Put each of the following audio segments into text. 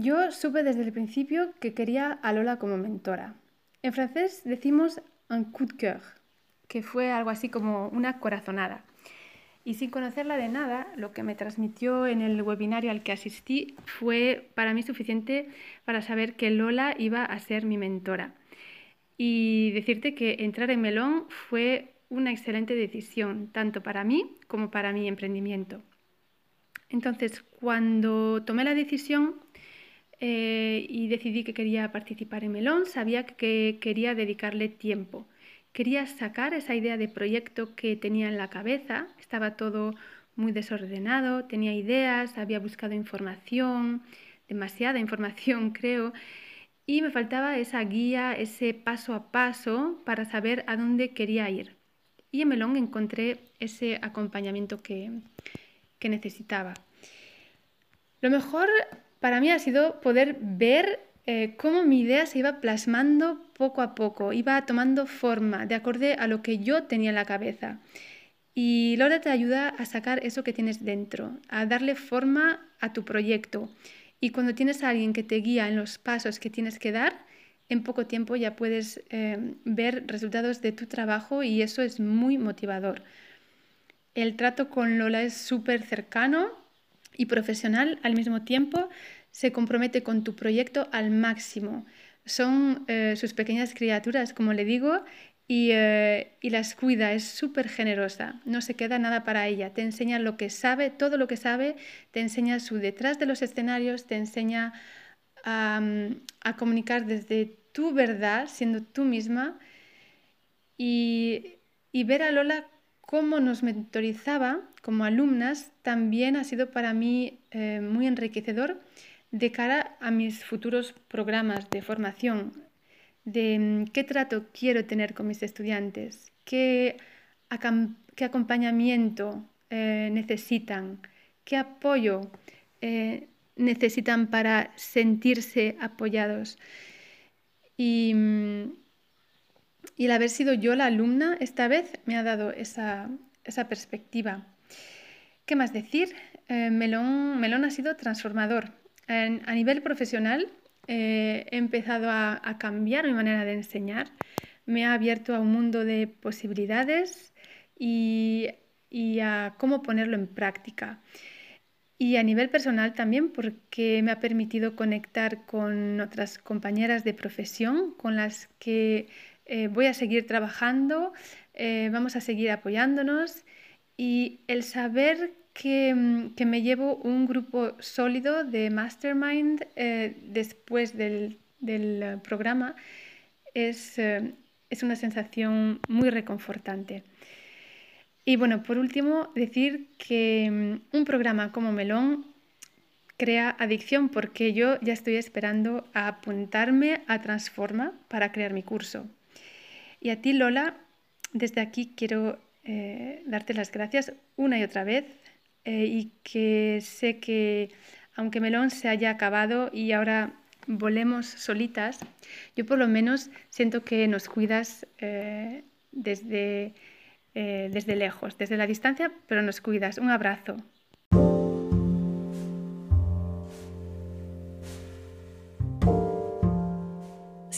Yo supe desde el principio que quería a Lola como mentora. En francés decimos un coup de cœur, que fue algo así como una corazonada. Y sin conocerla de nada, lo que me transmitió en el webinario al que asistí fue para mí suficiente para saber que Lola iba a ser mi mentora. Y decirte que entrar en Melón fue una excelente decisión, tanto para mí como para mi emprendimiento. Entonces, cuando tomé la decisión eh, y decidí que quería participar en Melón, sabía que quería dedicarle tiempo. Quería sacar esa idea de proyecto que tenía en la cabeza, estaba todo muy desordenado, tenía ideas, había buscado información, demasiada información creo, y me faltaba esa guía, ese paso a paso para saber a dónde quería ir. Y en Melón encontré ese acompañamiento que, que necesitaba. Lo mejor para mí ha sido poder ver eh, cómo mi idea se iba plasmando poco a poco, iba tomando forma de acorde a lo que yo tenía en la cabeza. Y Lola te ayuda a sacar eso que tienes dentro, a darle forma a tu proyecto. Y cuando tienes a alguien que te guía en los pasos que tienes que dar, en poco tiempo ya puedes eh, ver resultados de tu trabajo y eso es muy motivador. El trato con Lola es súper cercano y profesional al mismo tiempo, se compromete con tu proyecto al máximo. Son eh, sus pequeñas criaturas, como le digo, y, eh, y las cuida, es súper generosa, no se queda nada para ella, te enseña lo que sabe, todo lo que sabe, te enseña su detrás de los escenarios, te enseña a, a comunicar desde tu verdad, siendo tú misma, y, y ver a Lola cómo nos mentorizaba como alumnas también ha sido para mí eh, muy enriquecedor de cara a mis futuros programas de formación, de mm, qué trato quiero tener con mis estudiantes, qué, acompañamiento eh, necesitan, qué apoyo eh, necesitan para sentirse apoyados. Y, mm, y el haber sido yo la alumna esta vez me ha dado esa, perspectiva. ¿Qué más decir? Eh, Melón, Melón, ha sido transformador. a nivel profesional eh, he empezado a, cambiar mi manera de enseñar. Me ha abierto a un mundo de posibilidades y, y a cómo ponerlo en práctica. Y a nivel personal también porque me ha permitido conectar con otras compañeras de profesión con las que eh, voy a seguir trabajando, eh, vamos a seguir apoyándonos y el saber que, mm, me llevo un grupo sólido de mastermind eh, después del, programa es, es una sensación muy reconfortante. Y bueno, por último, decir que mm, un programa como Melón crea adicción porque yo ya estoy esperando a apuntarme a Transforma para crear mi curso. Y a ti, Lola, desde aquí quiero eh, darte las gracias una y otra vez eh, y que sé que aunque Melón se haya acabado y ahora volemos solitas, yo por lo menos siento que nos cuidas eh, desde, desde lejos, desde la distancia, pero nos cuidas. Un abrazo.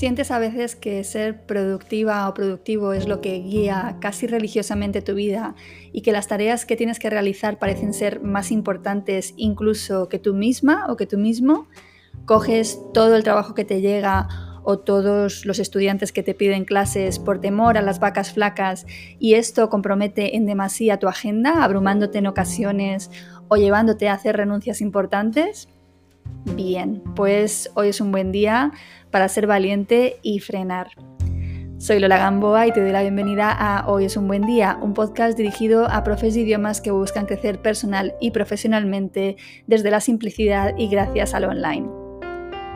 ¿Sientes a veces que ser productiva o productivo es lo que guía casi religiosamente tu vida y que las tareas que tienes que realizar parecen ser más importantes incluso que tú misma o que tú mismo? ¿Coges todo el trabajo que te llega o todos los estudiantes que te piden clases por temor a las vacas flacas y esto compromete en demasía tu agenda, abrumándote en ocasiones o llevándote a hacer renuncias importantes? Bien, pues hoy es un buen día para ser valiente y frenar. Soy Lola Gamboa y te doy la bienvenida a Hoy es un buen día, un podcast dirigido a profes de idiomas que buscan crecer personal y profesionalmente desde la simplicidad y gracias al online.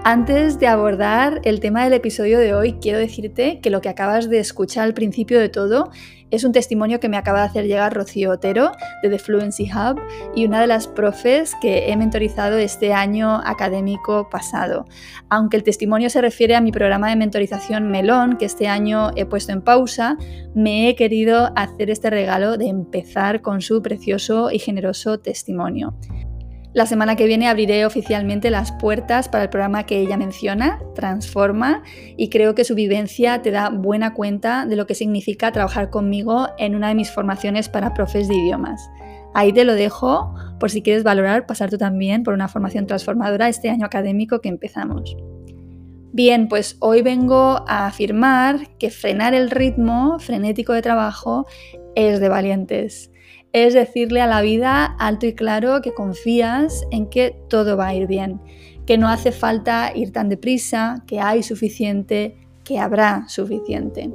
Antes de abordar el tema del episodio de hoy, quiero decirte que lo que acabas de escuchar al principio de todo es un testimonio que me acaba de hacer llegar Rocío Otero de The Fluency Hub y una de las profes que he mentorizado este año académico pasado. Aunque el testimonio se refiere a mi programa de mentorización Melón, que este año he puesto en pausa, me he querido hacer este regalo de empezar con su precioso y generoso testimonio. La semana que viene abriré oficialmente las puertas para el programa que ella menciona, Transforma, y creo que su vivencia te da buena cuenta de lo que significa trabajar conmigo en una de mis formaciones para profes de idiomas. Ahí te lo dejo por si quieres valorar pasar tú también por una formación transformadora este año académico que empezamos. Bien, pues hoy vengo a afirmar que frenar el ritmo frenético de trabajo es de valientes es decirle a la vida alto y claro que confías en que todo va a ir bien, que no hace falta ir tan deprisa, que hay suficiente, que habrá suficiente.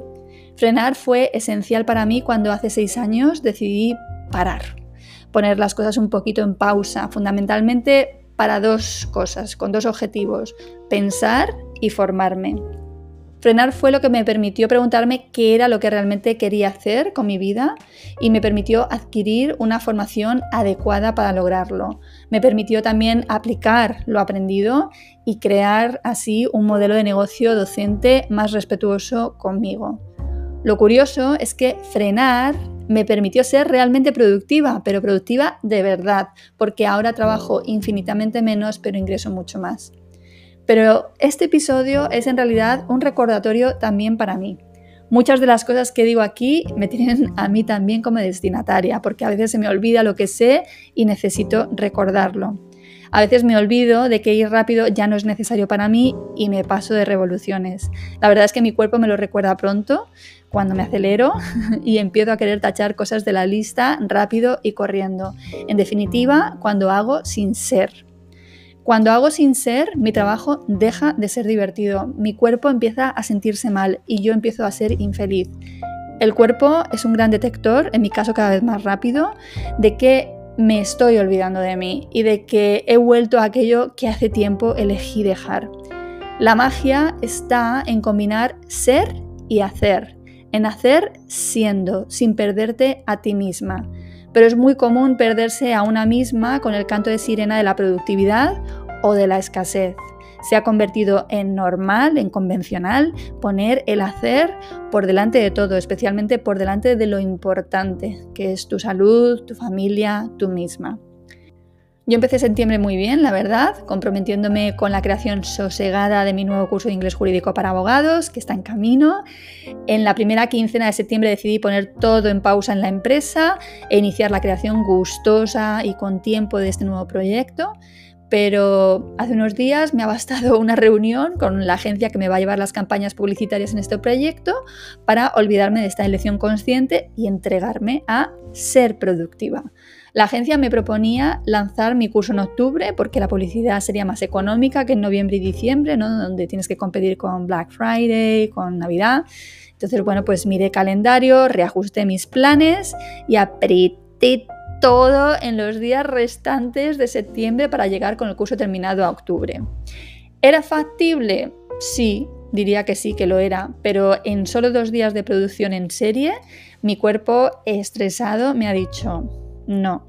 Frenar fue esencial para mí cuando hace seis años decidí parar, poner las cosas un poquito en pausa, fundamentalmente para dos cosas, con dos objetivos, pensar y formarme. Frenar fue lo que me permitió preguntarme qué era lo que realmente quería hacer con mi vida y me permitió adquirir una formación adecuada para lograrlo. Me permitió también aplicar lo aprendido y crear así un modelo de negocio docente más respetuoso conmigo. Lo curioso es que frenar me permitió ser realmente productiva, pero productiva de verdad, porque ahora trabajo infinitamente menos, pero ingreso mucho más. Pero este episodio es en realidad un recordatorio también para mí. Muchas de las cosas que digo aquí me tienen a mí también como destinataria, porque a veces se me olvida lo que sé y necesito recordarlo. A veces me olvido de que ir rápido ya no es necesario para mí y me paso de revoluciones. La verdad es que mi cuerpo me lo recuerda pronto cuando me acelero y empiezo a querer tachar cosas de la lista rápido y corriendo. En definitiva, cuando hago sin ser. Cuando hago sin ser, mi trabajo deja de ser divertido, mi cuerpo empieza a sentirse mal y yo empiezo a ser infeliz. El cuerpo es un gran detector, en mi caso cada vez más rápido, de que me estoy olvidando de mí y de que he vuelto a aquello que hace tiempo elegí dejar. La magia está en combinar ser y hacer, en hacer siendo, sin perderte a ti misma pero es muy común perderse a una misma con el canto de sirena de la productividad o de la escasez. Se ha convertido en normal, en convencional, poner el hacer por delante de todo, especialmente por delante de lo importante, que es tu salud, tu familia, tú misma. Yo empecé septiembre muy bien, la verdad, comprometiéndome con la creación sosegada de mi nuevo curso de inglés jurídico para abogados, que está en camino. En la primera quincena de septiembre decidí poner todo en pausa en la empresa e iniciar la creación gustosa y con tiempo de este nuevo proyecto pero hace unos días me ha bastado una reunión con la agencia que me va a llevar las campañas publicitarias en este proyecto para olvidarme de esta elección consciente y entregarme a ser productiva. La agencia me proponía lanzar mi curso en octubre porque la publicidad sería más económica que en noviembre y diciembre, donde tienes que competir con Black Friday, con Navidad. Entonces, bueno, pues miré calendario, reajusté mis planes y apreté todo en los días restantes de septiembre para llegar con el curso terminado a octubre. ¿Era factible? Sí, diría que sí que lo era, pero en solo dos días de producción en serie, mi cuerpo estresado me ha dicho, no,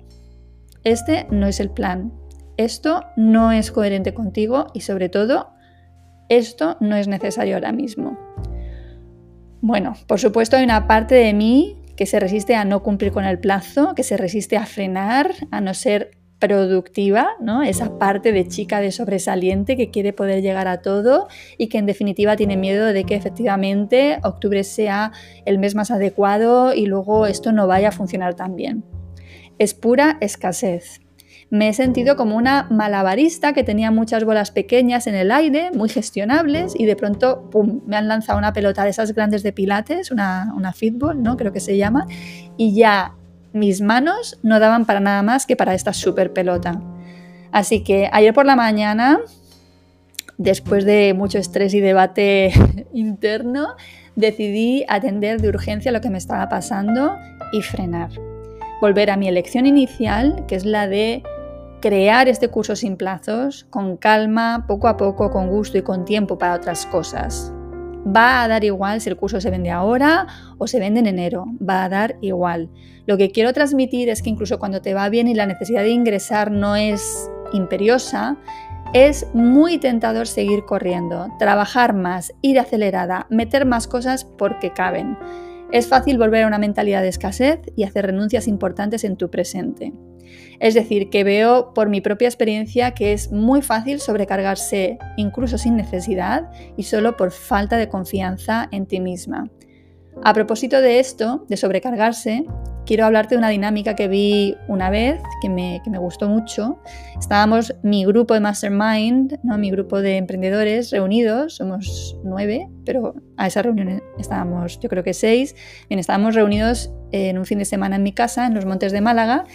este no es el plan, esto no es coherente contigo y sobre todo, esto no es necesario ahora mismo. Bueno, por supuesto hay una parte de mí que se resiste a no cumplir con el plazo, que se resiste a frenar, a no ser productiva, ¿no? Esa parte de chica de sobresaliente que quiere poder llegar a todo y que en definitiva tiene miedo de que efectivamente octubre sea el mes más adecuado y luego esto no vaya a funcionar tan bien. Es pura escasez me he sentido como una malabarista que tenía muchas bolas pequeñas en el aire, muy gestionables, y de pronto, me han lanzado una pelota de esas grandes de pilates, una, una ¿no? Creo que se llama, y ya mis manos no daban para nada más que para esta super pelota. Así que ayer por la mañana, después de mucho estrés y debate interno, decidí atender de urgencia lo que me estaba pasando y frenar. Volver a mi elección inicial, que es la de crear este curso sin plazos, con calma, poco a poco, con gusto y con tiempo para otras cosas. Va a dar igual si el curso se vende ahora o se vende en enero, va a dar igual. Lo que quiero transmitir es que incluso cuando te va bien y la necesidad de ingresar no es imperiosa, es muy tentador seguir corriendo, trabajar más, ir acelerada, meter más cosas porque caben. Es fácil volver a una mentalidad de escasez y hacer renuncias importantes en tu presente. Es decir, que veo por mi propia experiencia que es muy fácil sobrecargarse incluso sin necesidad y solo por falta de confianza en ti misma. A propósito de esto, de sobrecargarse, quiero hablarte de una dinámica que vi una vez que me, gustó mucho. Estábamos mi grupo de Mastermind, ¿no? mi grupo de emprendedores reunidos, somos nueve, pero a esa reunión estábamos yo creo que seis. Bien, estábamos reunidos en un fin de semana en mi casa, en los Montes de Málaga,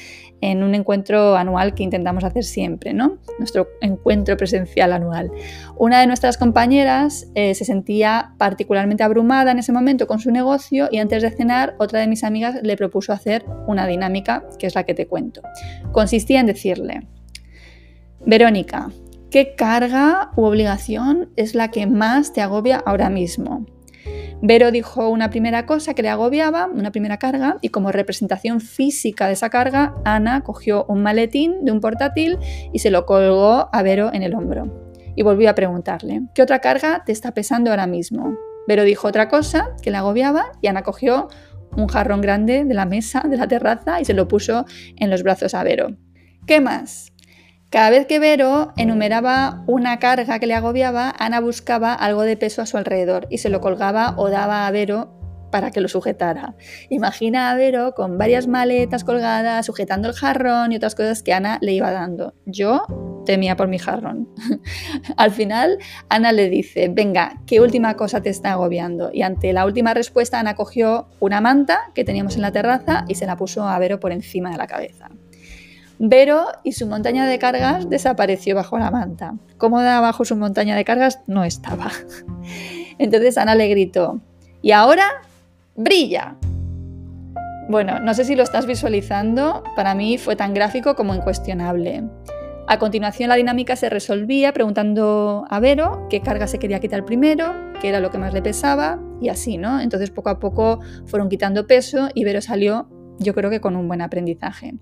en un encuentro anual que intentamos hacer siempre, ¿no? Nuestro encuentro presencial anual. Una de nuestras compañeras eh, se sentía particularmente abrumada en ese momento con su negocio y antes de cenar otra de mis amigas le propuso hacer una dinámica que es la que te cuento. Consistía en decirle, Verónica, ¿qué carga u obligación es la que más te agobia ahora mismo? Vero dijo una primera cosa que le agobiaba, una primera carga, y como representación física de esa carga, Ana cogió un maletín de un portátil y se lo colgó a Vero en el hombro. Y volvió a preguntarle, ¿qué otra carga te está pesando ahora mismo? Vero dijo otra cosa que le agobiaba y Ana cogió un jarrón grande de la mesa de la terraza y se lo puso en los brazos a Vero. ¿Qué más? Cada vez que Vero enumeraba una carga que le agobiaba, Ana buscaba algo de peso a su alrededor y se lo colgaba o daba a Vero para que lo sujetara. Imagina a Vero con varias maletas colgadas, sujetando el jarrón y otras cosas que Ana le iba dando. Yo temía por mi jarrón. Al final, Ana le dice, venga, ¿qué última cosa te está agobiando? Y ante la última respuesta, Ana cogió una manta que teníamos en la terraza y se la puso a Vero por encima de la cabeza. Vero y su montaña de cargas desapareció bajo la manta. Cómoda bajo su montaña de cargas no estaba. Entonces Ana le gritó, ¿y ahora? ¡Brilla! Bueno, no sé si lo estás visualizando, para mí fue tan gráfico como incuestionable. A continuación la dinámica se resolvía preguntando a Vero qué carga se quería quitar primero, qué era lo que más le pesaba y así, ¿no? Entonces poco a poco fueron quitando peso y Vero salió yo creo que con un buen aprendizaje.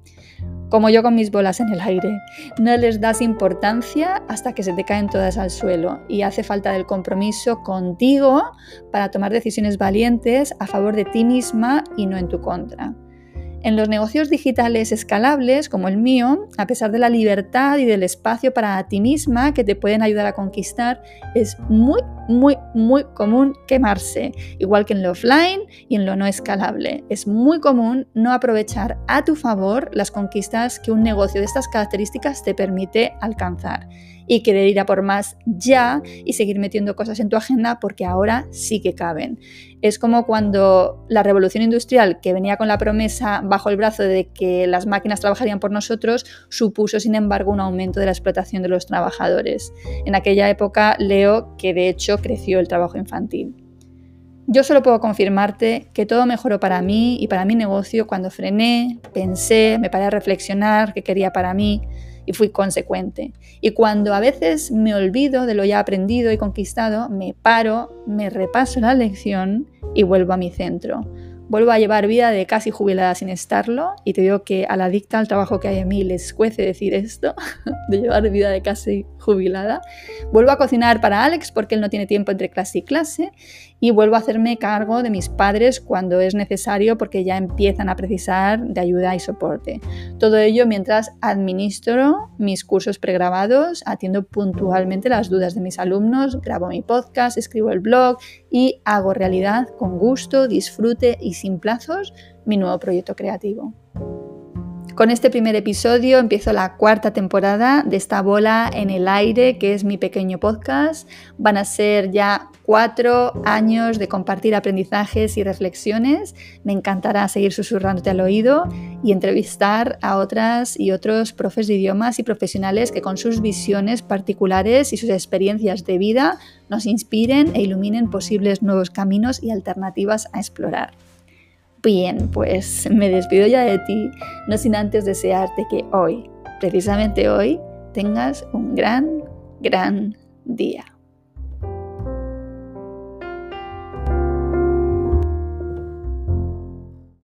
Como yo con mis bolas en el aire. No les das importancia hasta que se te caen todas al suelo y hace falta del compromiso contigo para tomar decisiones valientes a favor de ti misma y no en tu contra. En los negocios digitales escalables como el mío, a pesar de la libertad y del espacio para ti misma que te pueden ayudar a conquistar, es muy, muy, muy común quemarse, igual que en lo offline y en lo no escalable. Es muy común no aprovechar a tu favor las conquistas que un negocio de estas características te permite alcanzar y querer ir a por más ya y seguir metiendo cosas en tu agenda porque ahora sí que caben. Es como cuando la revolución industrial, que venía con la promesa bajo el brazo de que las máquinas trabajarían por nosotros, supuso, sin embargo, un aumento de la explotación de los trabajadores. En aquella época leo que de hecho creció el trabajo infantil. Yo solo puedo confirmarte que todo mejoró para mí y para mi negocio cuando frené, pensé, me paré a reflexionar qué quería para mí, y fui consecuente. Y cuando a veces me olvido de lo ya aprendido y conquistado, me paro, me repaso la lección y vuelvo a mi centro. Vuelvo a llevar vida de casi jubilada sin estarlo y te digo que a la adicta al trabajo que hay en mí les cuece decir esto, de llevar vida de casi jubilada. Vuelvo a cocinar para Alex porque él no tiene tiempo entre clase y clase y vuelvo a hacerme cargo de mis padres cuando es necesario porque ya empiezan a precisar de ayuda y soporte. Todo ello mientras administro mis cursos pregrabados, atiendo puntualmente las dudas de mis alumnos, grabo mi podcast, escribo el blog y hago realidad con gusto, disfrute y sin plazos mi nuevo proyecto creativo. Con este primer episodio empiezo la cuarta temporada de esta bola en el aire que es mi pequeño podcast. Van a ser ya cuatro años de compartir aprendizajes y reflexiones. Me encantará seguir susurrándote al oído y entrevistar a otras y otros profes de idiomas y profesionales que con sus visiones particulares y sus experiencias de vida nos inspiren e iluminen posibles nuevos caminos y alternativas a explorar. Bien, pues me despido ya de ti, no sin antes desearte que hoy, precisamente hoy, tengas un gran, gran día.